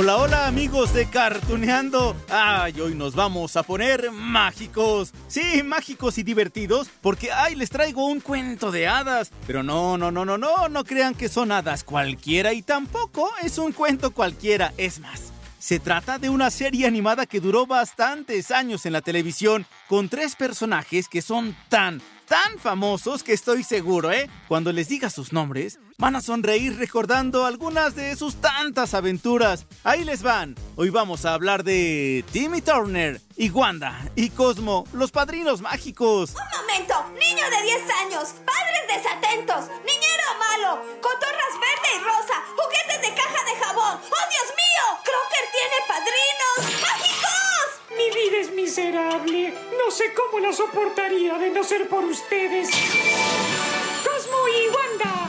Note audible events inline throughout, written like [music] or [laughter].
Hola, hola amigos de Cartuneando. Ay, hoy nos vamos a poner mágicos. Sí, mágicos y divertidos, porque ay, les traigo un cuento de hadas. Pero no, no, no, no, no, no crean que son hadas cualquiera y tampoco es un cuento cualquiera. Es más, se trata de una serie animada que duró bastantes años en la televisión, con tres personajes que son tan, tan famosos que estoy seguro, ¿eh? Cuando les diga sus nombres, van a sonreír recordando algunas de sus tantas aventuras. Ahí les van. Hoy vamos a hablar de Timmy Turner y Wanda y Cosmo, los padrinos mágicos. Un momento, niño de 10 años, padres desatentos, niñero malo, cotorras verde y rosa, juguetes de caja de jabón. ¡Oh, Dios mío! Crocker tiene padrinos mágicos. Mi vida es miserable. No sé cómo la soportaría de no ser por ustedes. Cosmo y Wanda.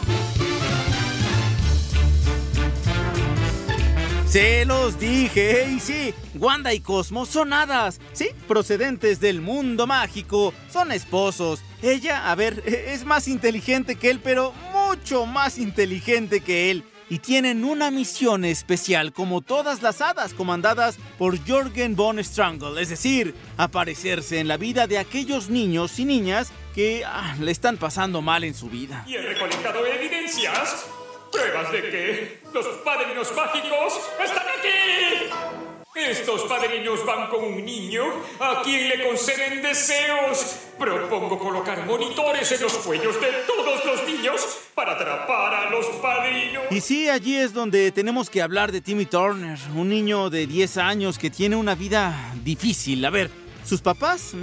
Se los dije, y sí, Wanda y Cosmo son hadas, sí, procedentes del mundo mágico, son esposos. Ella, a ver, es más inteligente que él, pero mucho más inteligente que él. Y tienen una misión especial, como todas las hadas comandadas por Jorgen von Strangle, es decir, aparecerse en la vida de aquellos niños y niñas que ah, le están pasando mal en su vida. Y he recolectado evidencias. Pruebas de que los padrinos mágicos están aquí. Estos padrinos van con un niño a quien le conceden deseos. Propongo colocar monitores en los cuellos de todos los niños para atrapar a los padrinos. Y sí, allí es donde tenemos que hablar de Timmy Turner, un niño de 10 años que tiene una vida difícil. A ver, sus papás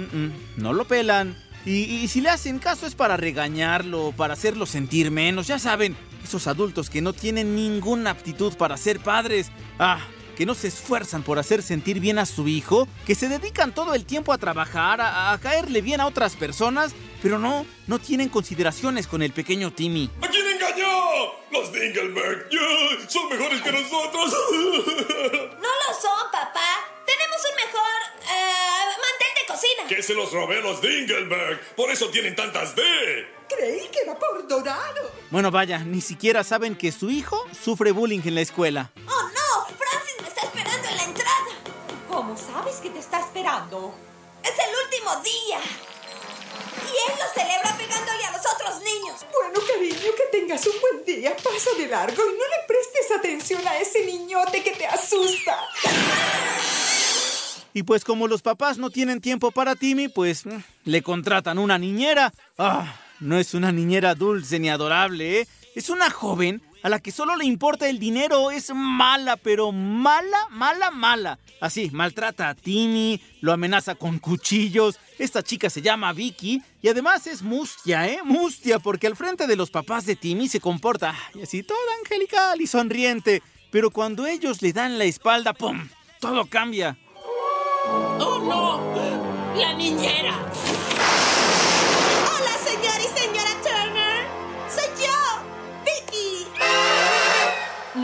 no lo pelan. Y, y si le hacen caso es para regañarlo, para hacerlo sentir menos. Ya saben, esos adultos que no tienen ninguna aptitud para ser padres. Ah, que no se esfuerzan por hacer sentir bien a su hijo, que se dedican todo el tiempo a trabajar, a, a caerle bien a otras personas, pero no, no tienen consideraciones con el pequeño Timmy. ¿A quién engañó? Los Dingelberg. Ya, son mejores que nosotros. [laughs] No lo son, papá. Tenemos un mejor eh, mantel de cocina. que se los robé a los Dingelberg. Por eso tienen tantas D. Creí que era por Dorado. Bueno, vaya, ni siquiera saben que su hijo sufre bullying en la escuela. Oh, no. Francis me está esperando en la entrada. ¿Cómo sabes que te está esperando? Es el último día. Y él lo celebra pegándole a los otros niños. Bueno, cariño, que tengas un buen día. Pasa de largo y no le prestes atención a ese niñote que te asusta. Y pues como los papás no tienen tiempo para Timmy, pues mm, le contratan una niñera. Ah, no es una niñera dulce ni adorable, ¿eh? Es una joven a la que solo le importa el dinero. Es mala, pero mala, mala, mala. Así, maltrata a Timmy, lo amenaza con cuchillos. Esta chica se llama Vicky y además es mustia, ¿eh? Mustia, porque al frente de los papás de Timmy se comporta así toda angelical y sonriente. Pero cuando ellos le dan la espalda, ¡pum! Todo cambia. ¡Oh, no! ¡La niñera!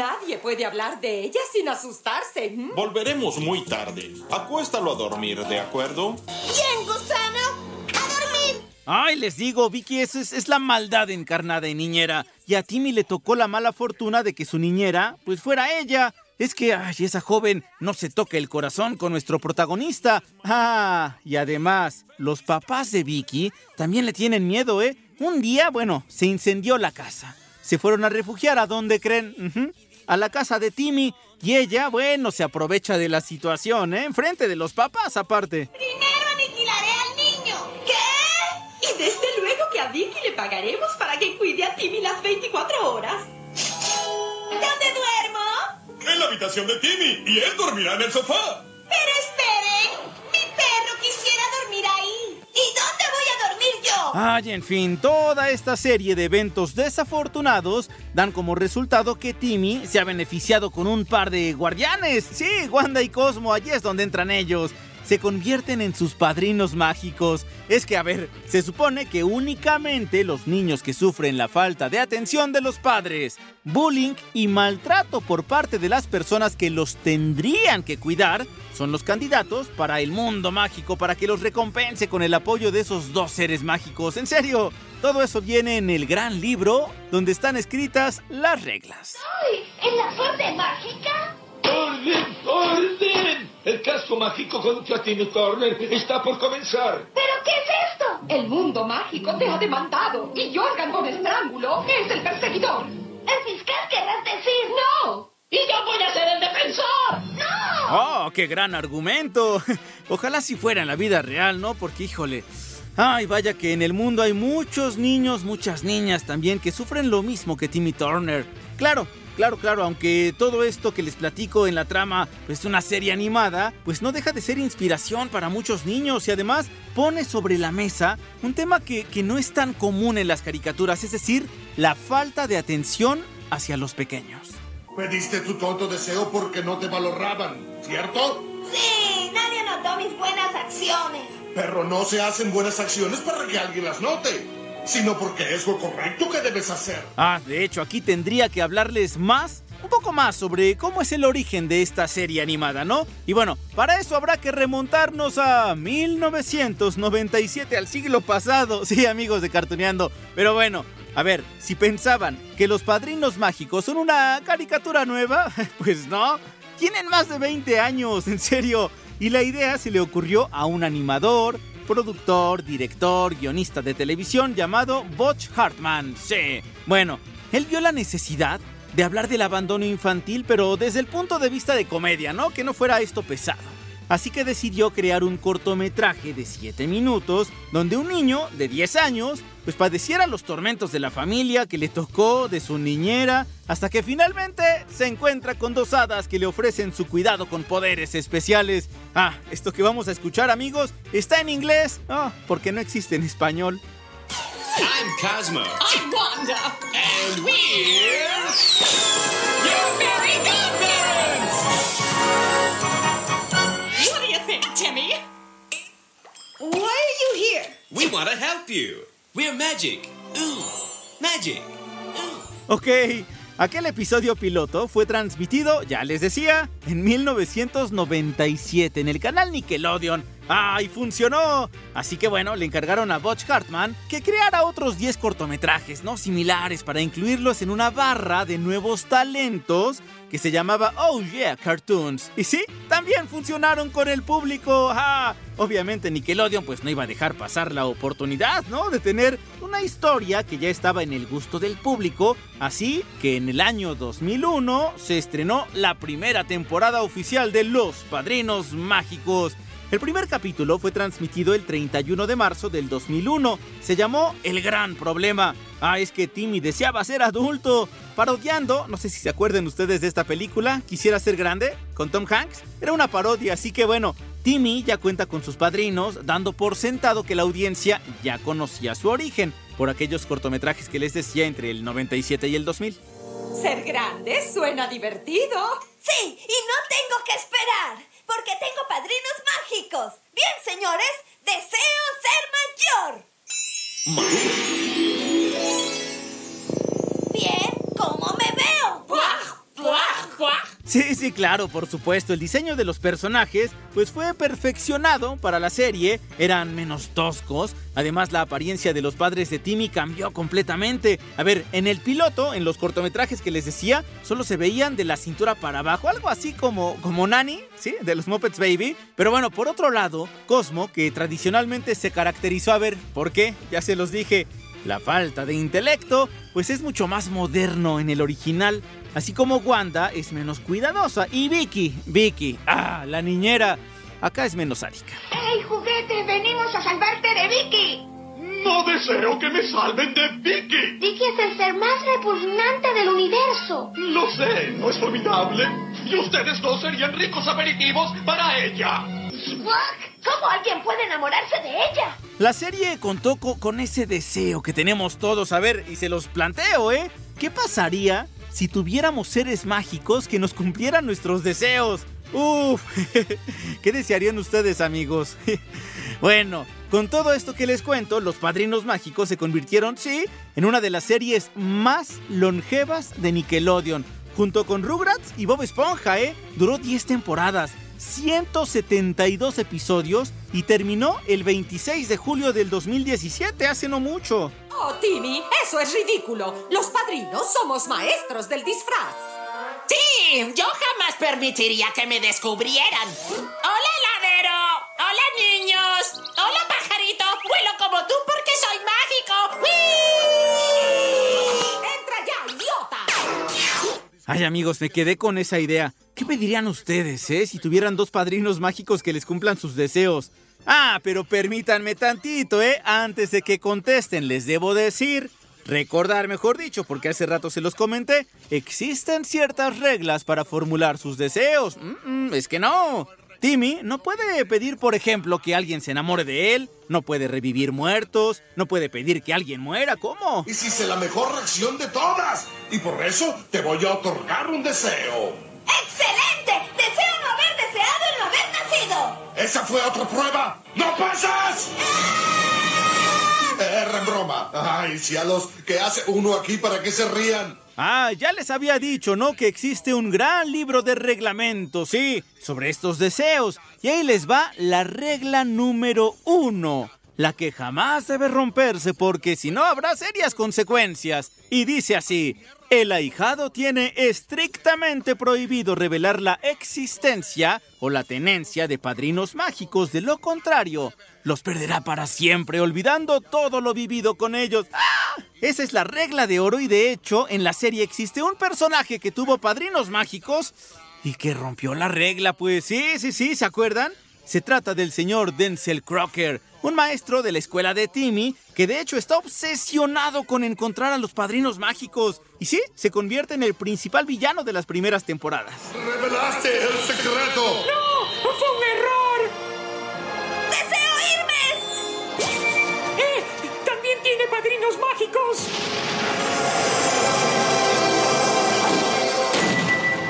Nadie puede hablar de ella sin asustarse. Volveremos muy tarde. Acuéstalo a dormir, ¿de acuerdo? Bien, gusano. A dormir. Ay, les digo, Vicky, es, es la maldad encarnada en niñera. Y a Timmy le tocó la mala fortuna de que su niñera, pues fuera ella. Es que, ay, esa joven no se toca el corazón con nuestro protagonista. Ah, y además, los papás de Vicky también le tienen miedo, ¿eh? Un día, bueno, se incendió la casa. Se fueron a refugiar a donde creen, a la casa de Timmy. Y ella, bueno, se aprovecha de la situación, ¿eh? Enfrente de los papás, aparte. Primero aniquilaré al niño. ¿Qué? Y desde luego que a Vicky le pagaremos para que cuide a Timmy las 24 horas. ¿Dónde duermo? En la habitación de Timmy. Y él dormirá en el sofá. Pero esperen. Ay, en fin, toda esta serie de eventos desafortunados dan como resultado que Timmy se ha beneficiado con un par de guardianes. Sí, Wanda y Cosmo, allí es donde entran ellos. Se convierten en sus padrinos mágicos. Es que, a ver, se supone que únicamente los niños que sufren la falta de atención de los padres, bullying y maltrato por parte de las personas que los tendrían que cuidar, son los candidatos para el mundo mágico, para que los recompense con el apoyo de esos dos seres mágicos. En serio, todo eso viene en el gran libro donde están escritas las reglas. ¡Ay! ¿En la suerte mágica? ¡Orden! ¡Orden! El casco mágico contra Timmy Turner está por comenzar. ¿Pero qué es esto? El mundo mágico te ha demandado y Jorgan Von Estrangulo es el perseguidor. ¿El fiscal querrás decir? ¡No! ¡Y yo voy a ser el defensor! ¡No! ¡Oh, qué gran argumento! [laughs] Ojalá si fuera en la vida real, ¿no? Porque, híjole, ay, vaya que en el mundo hay muchos niños, muchas niñas también que sufren lo mismo que Timmy Turner. Claro, Claro, claro, aunque todo esto que les platico en la trama pues, es una serie animada, pues no deja de ser inspiración para muchos niños y además pone sobre la mesa un tema que, que no es tan común en las caricaturas, es decir, la falta de atención hacia los pequeños. Pediste tu tonto deseo porque no te valoraban, ¿cierto? Sí, nadie notó mis buenas acciones. Pero no se hacen buenas acciones para que alguien las note, sino porque es lo correcto que debes hacer. Ah, de hecho, aquí tendría que hablarles más, un poco más sobre cómo es el origen de esta serie animada, ¿no? Y bueno, para eso habrá que remontarnos a 1997, al siglo pasado. [laughs] Sí, amigos de Cartuneando. Pero bueno, a ver, si pensaban que los padrinos mágicos son una caricatura nueva, [laughs] pues no. Tienen más de 20 años, en serio. Y la idea se le ocurrió a un animador, productor, director, guionista de televisión llamado Butch Hartman. Sí. Bueno, él vio la necesidad de hablar del abandono infantil, pero desde el punto de vista de comedia, ¿no? Que no fuera esto pesado. Así que decidió crear un cortometraje de 7 minutos donde un niño de 10 años pues padeciera los tormentos de la familia que le tocó, de su niñera, hasta que finalmente se encuentra con dos hadas que le ofrecen su cuidado con poderes especiales. Ah, esto que vamos a escuchar amigos está en inglés, ah, porque no existe en español. I'm Cosmo. I'm Wanda. And we're. Your Fairy Godparents! Why are you here? We want to help you. We're magic. Ooh, magic. Ok, aquel episodio piloto fue transmitido, ya les decía, en 1997 en el canal Nickelodeon. ¡Ay, funcionó! Así que bueno, le encargaron a Butch Hartman que creara otros 10 cortometrajes, ¿no? Similares para incluirlos en una barra de nuevos talentos que se llamaba Oh Yeah Cartoons. Y sí, también funcionaron con el público. ¡Ah! Obviamente Nickelodeon pues no iba a dejar pasar la oportunidad, ¿no? De tener una historia que ya estaba en el gusto del público. Así que en el año 2001 se estrenó la primera temporada oficial de Los Padrinos Mágicos. El primer capítulo fue transmitido el 31 de marzo del 2001. Se llamó El Gran Problema. Ah, es que Timmy deseaba ser adulto. Parodiando, no sé si se acuerdan ustedes de esta película, Quisiera ser grande, con Tom Hanks. Era una parodia, así que bueno, Timmy ya cuenta con sus padrinos, dando por sentado que la audiencia ya conocía su origen, por aquellos cortometrajes que les decía entre el 97 y el 2000. Ser grande suena divertido. Sí, y no tengo que esperar, porque tengo padrinos mágicos. Bien, señores, deseo ser mayor. Sí, sí, claro, por supuesto. El diseño de los personajes pues fue perfeccionado para la serie, eran menos toscos. Además, la apariencia de los padres de Timmy cambió completamente. A ver, en el piloto, en los cortometrajes que les decía, solo se veían de la cintura para abajo, algo así como como Nani, ¿sí? De los Muppets Baby. Pero bueno, por otro lado, Cosmo, que tradicionalmente se caracterizó a ver, ¿por qué? Ya se los dije, la falta de intelecto, pues es mucho más moderno en el original. Así como Wanda es menos cuidadosa. Y Vicky, Vicky, ah, la niñera, acá es menos sádica. ¡Hey, juguete! ¡Venimos a salvarte de Vicky! No deseo que me salven de Vicky. Vicky es el ser más repugnante del universo. Lo sé, ¿no es formidable? Y ustedes dos serían ricos aperitivos para ella. ¿Cómo alguien puede enamorarse de ella? La serie contó co- con ese deseo que tenemos todos. A ver, y se los planteo, ¿eh? ¿Qué pasaría si tuviéramos seres mágicos que nos cumplieran nuestros deseos? Uf, [laughs] ¿qué desearían ustedes, amigos? [laughs] Bueno, con todo esto que les cuento, los Padrinos Mágicos se convirtieron, sí, en una de las series más longevas de Nickelodeon, junto con Rugrats y Bob Esponja, ¿eh? Duró 10 temporadas, 172 episodios y terminó el 26 de julio del 2017, hace no mucho. Oh, Timmy, eso es ridículo. Los padrinos somos maestros del disfraz. Sí, yo jamás permitiría que me descubrieran. Hola, heladero. Hola, niños. Hola, pajarito. Vuelo como tú porque soy mágico. ¡Wii! Ay amigos, me quedé con esa idea. ¿Qué me dirían ustedes, eh, si tuvieran dos padrinos mágicos que les cumplan sus deseos? Ah, pero permítanme tantito, eh, antes de que contesten, les debo decir, recordar mejor dicho, porque hace rato se los comenté, existen ciertas reglas para formular sus deseos. Mm, mm, es que no. Timmy no puede pedir, por ejemplo, que alguien se enamore de él, no puede revivir muertos, no puede pedir que alguien muera, ¿cómo? Hiciste la mejor reacción de todas. Y por eso te voy a otorgar un deseo. ¡Excelente! Deseo no haber deseado el no haber nacido. ¿Esa fue otra prueba? ¡No pasas! Era en broma. Ay, cielos, ¿qué hace uno aquí para que se rían? Ah, ya les había dicho, ¿no? Que existe un gran libro de reglamentos, sí, sobre estos deseos. Y ahí les va la regla número uno. La que jamás debe romperse porque si no habrá serias consecuencias. Y dice así, el ahijado tiene estrictamente prohibido revelar la existencia o la tenencia de padrinos mágicos. De lo contrario, los perderá para siempre, olvidando todo lo vivido con ellos. ¡Ah! Esa es la regla de oro y de hecho en la serie existe un personaje que tuvo padrinos mágicos y que rompió la regla, pues sí, sí, sí, ¿se acuerdan? Se trata del señor Denzel Crocker, un maestro de la escuela de Timmy que de hecho está obsesionado con encontrar a los padrinos mágicos. Y sí, se convierte en el principal villano de las primeras temporadas. ¡Revelaste el secreto! ¡No! Tiene padrinos mágicos!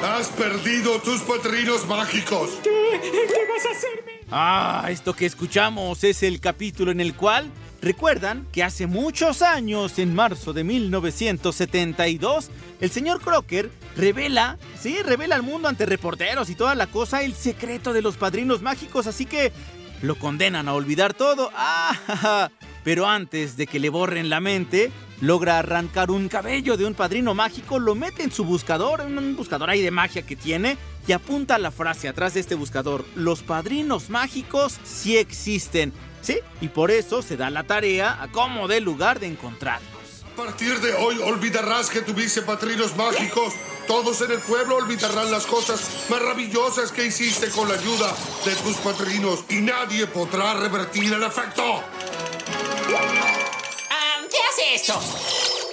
Has perdido tus padrinos mágicos. ¿Qué? ¿Qué vas a hacerme? Ah, esto que escuchamos es el capítulo en el cual recuerdan que hace muchos años, en marzo de 1972, el señor Crocker revela, sí, revela al mundo ante reporteros y toda la cosa el secreto de los padrinos mágicos, así que lo condenan a olvidar todo. Ah, pero antes de que le borren la mente, logra arrancar un cabello de un padrino mágico, lo mete en su buscador, en un buscador ahí de magia que tiene, y apunta la frase atrás de este buscador, los padrinos mágicos sí existen, ¿sí? Y por eso se da la tarea a como de lugar de encontrarlos. A partir de hoy olvidarás que tuviste padrinos mágicos. Todos en el pueblo olvidarán las cosas maravillosas que hiciste con la ayuda de tus padrinos y nadie podrá revertir el efecto. ¿Qué hace esto?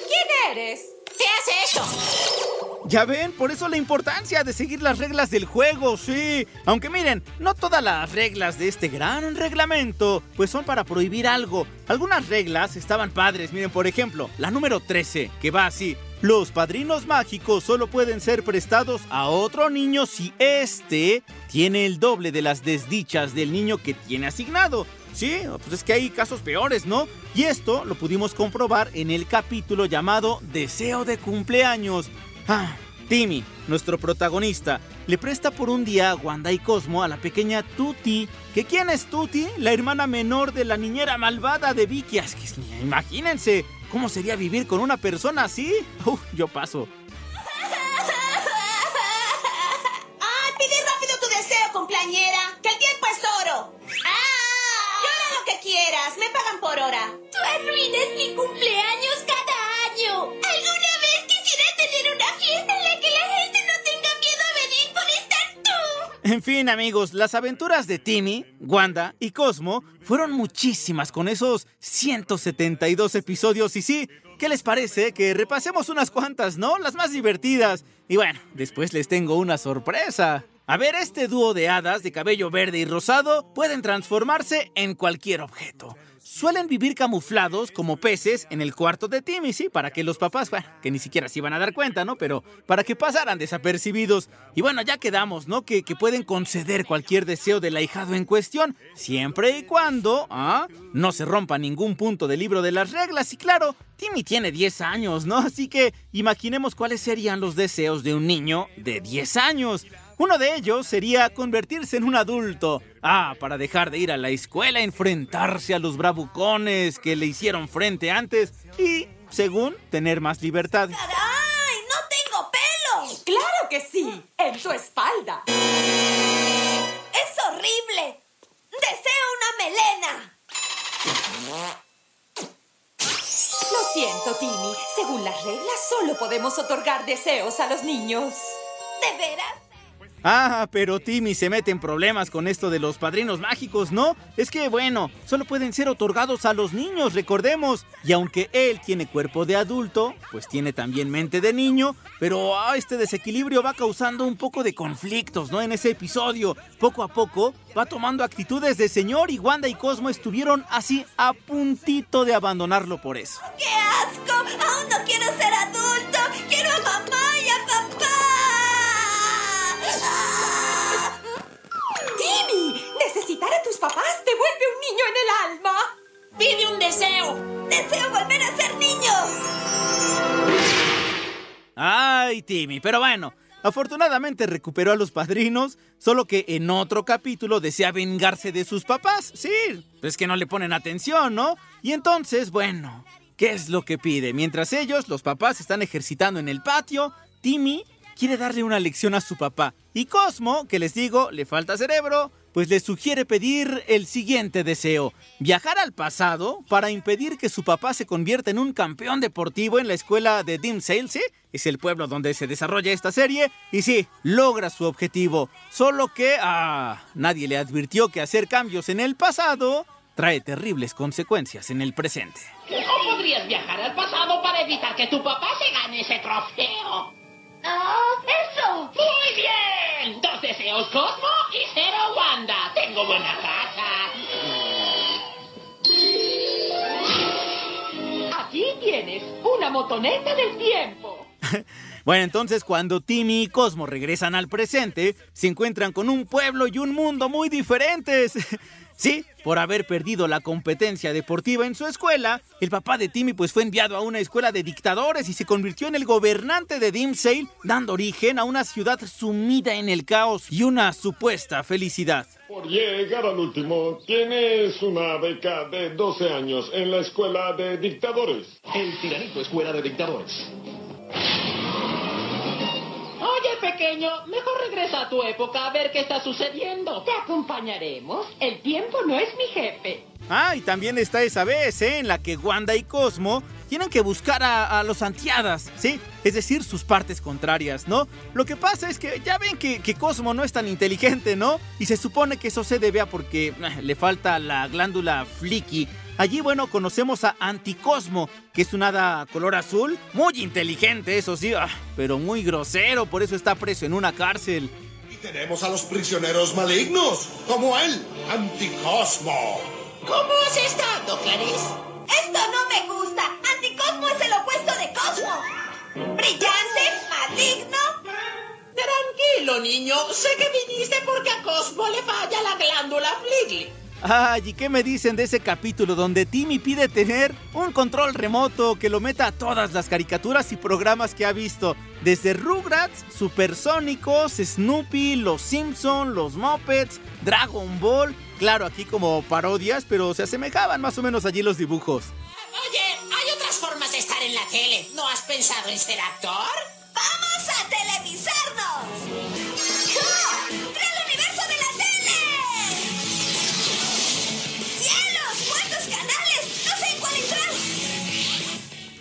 ¿Quién eres? ¿Qué hace esto? Ya ven, por eso la importancia de seguir las reglas del juego, sí. Aunque miren, no todas las reglas de este gran reglamento, pues son para prohibir algo. Algunas reglas estaban padres, miren, por ejemplo, la número 13, que va así. Los padrinos mágicos solo pueden ser prestados a otro niño si éste tiene el doble de las desdichas del niño que tiene asignado. Sí, pues es que hay casos peores, ¿no? Y esto lo pudimos comprobar en el capítulo llamado Deseo de cumpleaños. Ah, Timmy, nuestro protagonista, le presta por un día a Wanda y Cosmo a la pequeña Tuti. ¿Que quién es Tuti? La hermana menor de la niñera malvada de Vicky. Que, imagínense, ¿cómo sería vivir con una persona así? Uf, yo paso. [laughs] ¡Ah! Pide rápido tu deseo, cumpleañera. Que el tiempo es oro. ¡Ah! Que quieras. Me pagan por hora. Tú arruinas mi cumpleaños cada año. ¿Alguna vez quisiera tener una fiesta en la que la gente no tenga miedo a venir por estar tú? En fin, amigos, las aventuras de Timmy, Wanda y Cosmo fueron muchísimas con esos 172 episodios. Y sí, ¿qué les parece? Que repasemos unas cuantas, ¿no? Las más divertidas. Y bueno, después les tengo una sorpresa. A ver, este dúo de hadas de cabello verde y rosado pueden transformarse en cualquier objeto. Suelen vivir camuflados como peces en el cuarto de Timmy, sí, para que los papás, bueno, que ni siquiera se iban a dar cuenta, ¿no? Pero para que pasaran desapercibidos. Y bueno, ya quedamos, ¿no? Que, que pueden conceder cualquier deseo del ahijado en cuestión, siempre y cuando, ¿ah? No se rompa ningún punto del libro de las reglas. Y claro, Timmy tiene 10 años, ¿no? Así que imaginemos cuáles serían los deseos de un niño de 10 años. Uno de ellos sería convertirse en un adulto. Ah, para dejar de ir a la escuela, enfrentarse a los bravucones que le hicieron frente antes y, según, tener más libertad. ¡Caray! ¡No tengo pelo! ¡Claro que sí! ¡En tu espalda! ¡Es horrible! ¡Deseo una melena! Lo siento, Timmy. Según las reglas, solo podemos otorgar deseos a los niños. ¿De veras? Ah, pero Timmy se mete en problemas con esto de los padrinos mágicos, ¿no? Es que, bueno, solo pueden ser otorgados a los niños, recordemos. Y aunque él tiene cuerpo de adulto, pues tiene también mente de niño, pero ah, este desequilibrio va causando un poco de conflictos, ¿no? En ese episodio, poco a poco, va tomando actitudes de señor y Wanda y Cosmo estuvieron así a puntito de abandonarlo por eso. ¡Qué asco! ¡Aún no quiero ser adulto! ¡Quiero a mamá y a papá! ¡Timmy! Necesitar a tus papás te vuelve un niño en el alma. ¡Pide un deseo! ¡Deseo volver a ser niño! Ay, Timmy, pero bueno, afortunadamente recuperó a los padrinos, solo que en otro capítulo desea vengarse de sus papás. Sí, es que no le ponen atención, ¿no? Y entonces, bueno, ¿qué es lo que pide? Mientras ellos, los papás, están ejercitando en el patio, Timmy quiere darle una lección a su papá. Y Cosmo, que les digo, le falta cerebro, pues le sugiere pedir el siguiente deseo, viajar al pasado para impedir que su papá se convierta en un campeón deportivo en la escuela de Dim Sale, ¿sí? Es el pueblo donde se desarrolla esta serie, y sí, logra su objetivo, solo que, ah, nadie le advirtió que hacer cambios en el pasado trae terribles consecuencias en el presente. ¿O podrías viajar al pasado para evitar que tu papá se gane ese trofeo? ¡Oh, eso! ¡Muy bien! Dos deseos Cosmo y cero Wanda. Tengo buena racha. Aquí tienes una motoneta del tiempo. [laughs] Bueno, entonces cuando Timmy y Cosmo regresan al presente, se encuentran con un pueblo y un mundo muy diferentes. Sí, por haber perdido la competencia deportiva en su escuela, el papá de Timmy pues fue enviado a una escuela de dictadores y se convirtió en el gobernante de Dimsdale, dando origen a una ciudad sumida en el caos y una supuesta felicidad. Por llegar al último, tienes una beca de 12 años en la escuela de dictadores. El tiranito escuela de dictadores. Pequeño, mejor regresa a tu época a ver qué está sucediendo. Te acompañaremos. El tiempo no es mi jefe. Ah, y también está esa vez, ¿eh? En la que Wanda y Cosmo tienen que buscar a, los antiadas, ¿sí? Es decir, sus partes contrarias, ¿no? Lo que pasa es que ya ven que, que Cosmo no es tan inteligente, ¿no? Y se supone que eso se debe a porque eh, le falta la glándula flicky. Allí, bueno, conocemos a Anticosmo, que es un hada color azul, muy inteligente, eso sí, ah, pero muy grosero, por eso está preso en una cárcel. Y tenemos a los prisioneros malignos, como él, Anticosmo. ¿Cómo has estado, Clarice? ¡Esto no me gusta! ¡Anticosmo es el opuesto de Cosmo! ¡Brillante! ¡Maligno! Tranquilo, niño. Sé que viniste porque a Cosmo le falla la glándula Fligley. Ay, ¿y qué me dicen de ese capítulo donde Timmy pide tener un control remoto que lo meta a todas las caricaturas y programas que ha visto? Desde Rugrats, Supersónicos, Snoopy, Los Simpson, Los Muppets, Dragon Ball. Claro, aquí como parodias, pero se asemejaban más o menos allí los dibujos. Oye, hay otras formas de estar en la tele. ¿No has pensado en ser actor? ¡Vamos a televisarnos!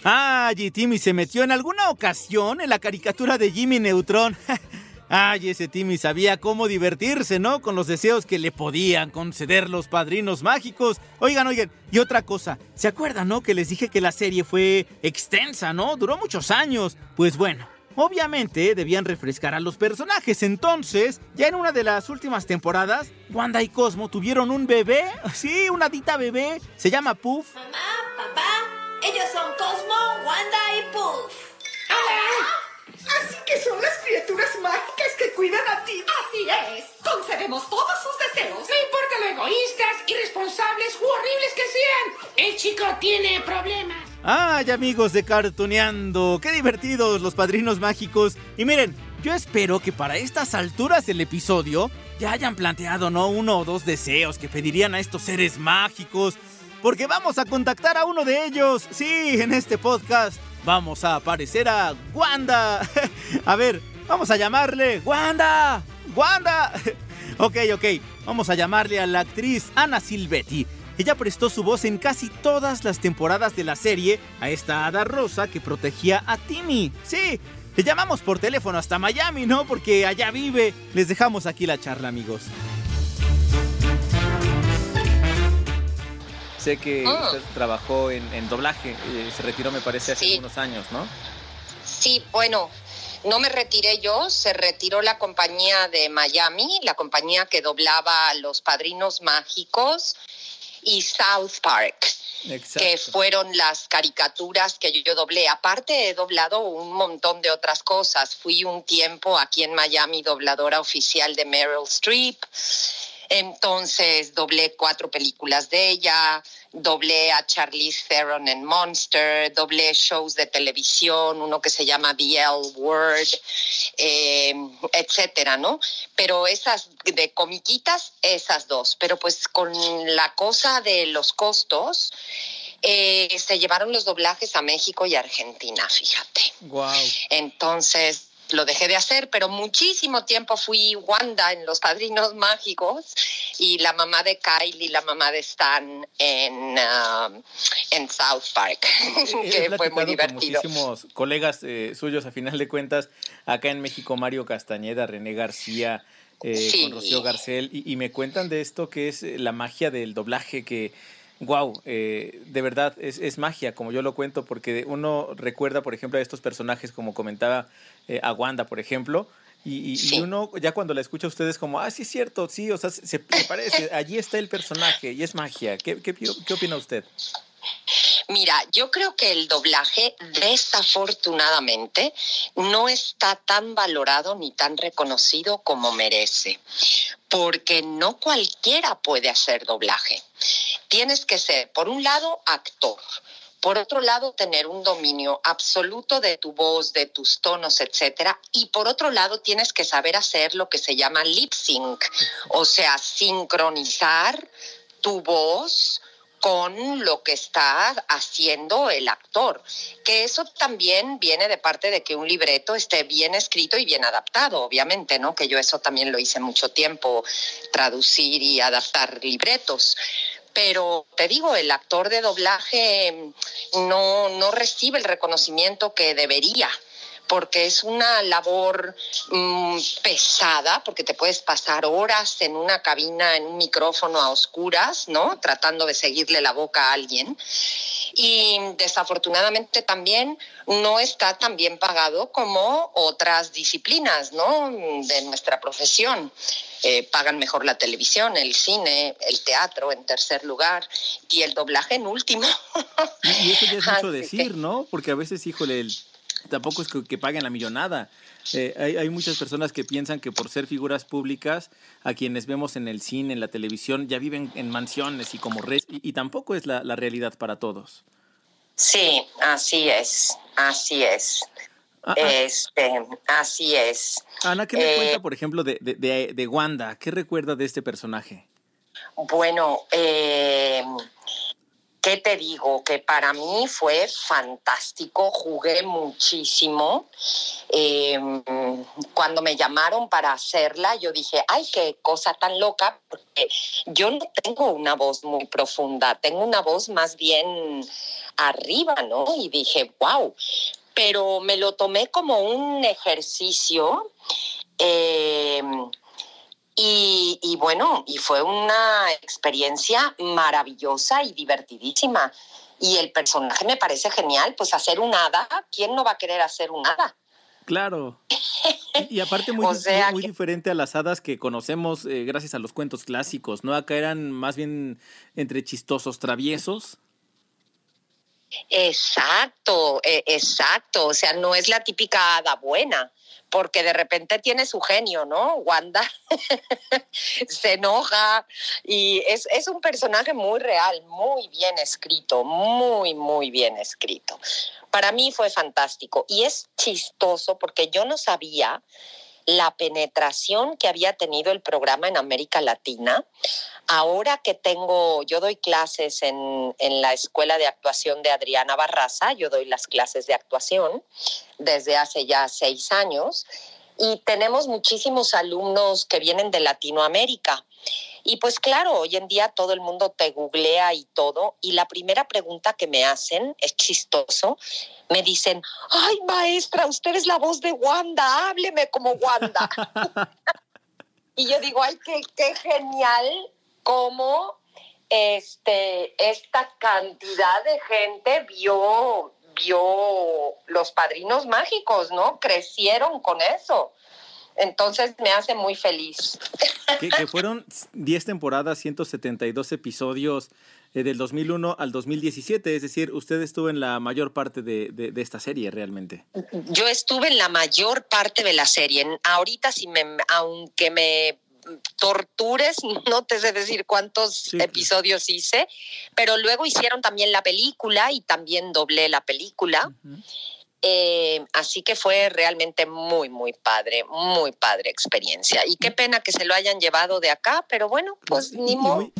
Ay, Timmy se metió en alguna ocasión en la caricatura de Jimmy Neutron. [laughs] Ay, ese Timmy sabía cómo divertirse, ¿no? Con los deseos que le podían conceder los padrinos mágicos. Oigan, oigan, y otra cosa, ¿se acuerdan, no? Que les dije que la serie fue extensa, ¿no? Duró muchos años. Pues bueno, obviamente debían refrescar a los personajes. Entonces, ya en una de las últimas temporadas, Wanda y Cosmo tuvieron un bebé. [laughs] Sí, una dita bebé. Se llama Puff. Mamá, papá, ellos son Cosmo, Wanda y Puff. Así que son las criaturas mágicas que cuidan a ti. Así es. Concedemos todos sus deseos. No importa lo egoístas, irresponsables u horribles que sean. El chico tiene problemas. ¡Ay, amigos de Cartuneando! ¡Qué divertidos los padrinos mágicos! Y miren, yo espero que para estas alturas del episodio ya hayan planteado, ¿no? Uno o dos deseos que pedirían a estos seres mágicos. Porque vamos a contactar a uno de ellos. Sí, en este podcast vamos a aparecer a Wanda. [laughs] a ver, vamos a llamarle Wanda. Wanda. [laughs] ok, ok. Vamos a llamarle a la actriz Ana Silvetti. Ella prestó su voz en casi todas las temporadas de la serie a esta hada rosa que protegía a Timmy. Sí, le llamamos por teléfono hasta Miami, ¿no? Porque allá vive. Les dejamos aquí la charla, amigos. Sé que Ah. usted trabajó en, en doblaje, eh, se retiró me parece hace Sí. algunos años, ¿no? Sí, bueno, no me retiré yo, se retiró la compañía de Miami, la compañía que doblaba Los Padrinos Mágicos y South Park, que fueron las caricaturas que yo doblé. Aparte he doblado un montón de otras cosas. Fui un tiempo aquí en Miami dobladora oficial de Meryl Streep. Entonces doblé cuatro películas de ella, doblé a Charlize Theron en Monster, doblé shows de televisión, uno que se llama The L Word, eh, etcétera, ¿no? Pero esas de comiquitas, esas dos. Pero pues con la cosa de los costos, eh, se llevaron los doblajes a México y Argentina, fíjate. Wow. Entonces lo dejé de hacer, pero muchísimo tiempo fui Wanda en Los Padrinos Mágicos y la mamá de Kylie, la mamá de Stan en, ah, en South Park, [laughs] He que fue muy con divertido. muchísimos colegas eh, suyos, a final de cuentas, acá en México, Mario Castañeda, René García, eh, Sí. con Rocío Garcel, y, y me cuentan de esto que es eh, la magia del doblaje, que, wow, de verdad es, es magia, como yo lo cuento, porque uno recuerda, por ejemplo, a estos personajes, como comentaba eh, a Wanda, por ejemplo, y, y- y uno ya cuando la escucha a ustedes como, ah, sí es cierto, sí, o sea, se, se parece, [laughs] allí está el personaje y es magia. ¿Qué, qué, qué opina usted? Mira, yo creo que el doblaje, desafortunadamente, no está tan valorado ni tan reconocido como merece, porque no cualquiera puede hacer doblaje. Tienes que ser, por un lado, actor. Por otro lado, tener un dominio absoluto de tu voz, de tus tonos, etcétera. Y por otro lado, tienes que saber hacer lo que se llama lip sync, o sea, sincronizar tu voz con lo que está haciendo el actor. Que eso también viene de parte de que un libreto esté bien escrito y bien adaptado, obviamente, ¿no? Que yo eso también lo hice mucho tiempo, traducir y adaptar libretos. Pero te digo, el actor de doblaje no, no recibe el reconocimiento que debería porque es una labor mm, pesada, porque te puedes pasar horas en una cabina, en un micrófono a oscuras, ¿no? Tratando de seguirle la boca a alguien. Y desafortunadamente también no está tan bien pagado como otras disciplinas, ¿no? De nuestra profesión. Eh, pagan mejor la televisión, el cine, el teatro en tercer lugar y el doblaje en último. Y eso ya es [laughs] mucho decir, ¿no? Porque a veces, híjole, el- tampoco es que, que paguen la millonada. Eh, hay, hay muchas personas que piensan que por ser figuras públicas, a quienes vemos en el cine, en la televisión, ya viven en mansiones y como reyes, y, y tampoco es la, la realidad para todos. Sí, así es, así es. Ah, Este, así es. Ana, ¿qué me Eh, cuenta, por ejemplo, de, de, de- de Wanda? ¿Qué recuerda de este personaje? Bueno, eh, ¿qué te digo? Que para mí fue fantástico, jugué muchísimo. Eh, cuando me llamaron para hacerla, yo dije, ay, qué cosa tan loca, porque yo no tengo una voz muy profunda, tengo una voz más bien arriba, ¿no? Y dije, wow, pero me lo tomé como un ejercicio. eh, y, y bueno, y fue una experiencia maravillosa y divertidísima. Y el personaje me parece genial, pues hacer un hada, ¿quién no va a querer hacer un hada? Claro. Y aparte muy, [laughs] O sea muy que- diferente a las hadas que conocemos eh, gracias a los cuentos clásicos, ¿no? Acá eran más bien entre chistosos, traviesos. Exacto, e- exacto. O sea, no es la típica hada buena, porque de repente tiene su genio, ¿no? Wanda [laughs] se enoja y es, es un personaje muy real, muy bien escrito, muy, muy bien escrito. Para mí fue fantástico y es chistoso porque yo no sabía la penetración que había tenido el programa en América Latina. Ahora que tengo, yo doy clases en, en la Escuela de Actuación de Adriana Barraza, yo doy las clases de actuación desde hace ya seis años y tenemos muchísimos alumnos que vienen de Latinoamérica. Y pues claro, hoy en día todo el mundo te googlea y todo, y la primera pregunta que me hacen, es chistoso, me dicen, ay maestra, usted es la voz de Wanda, hábleme como Wanda. [laughs] y yo digo, ay, qué, qué genial cómo este, esta cantidad de gente vio, vio los padrinos mágicos, ¿no? Crecieron con eso. Entonces me hace muy feliz. Que, que fueron 10 temporadas, 172 episodios eh, del 2001 al 2017. Es decir, usted estuvo en la mayor parte de, de- de esta serie realmente. Yo estuve en la mayor parte de la serie. Ahorita, si me, aunque me tortures, [laughs] no te sé decir cuántos episodios hice, pero luego hicieron también la película y también doblé la película. Eh, así que fue realmente muy, muy padre, muy padre experiencia. Y qué pena que se lo hayan llevado de acá, pero bueno, pues ni modo.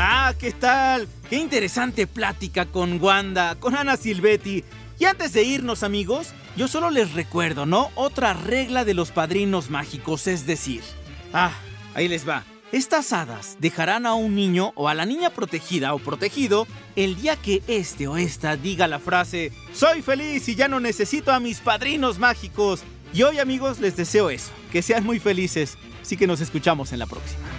Ah, ¿qué tal? Qué interesante plática con Wanda, con Ana Silvetti. Y antes de irnos, amigos, yo solo les recuerdo, ¿no? Otra regla de los padrinos mágicos, es decir, ah, ahí les va. Estas hadas dejarán a un niño o a la niña protegida o protegido el día que este o esta diga la frase Soy feliz y ya no necesito a mis padrinos mágicos. Y hoy amigos les deseo eso, que sean muy felices. Así que nos escuchamos en la próxima.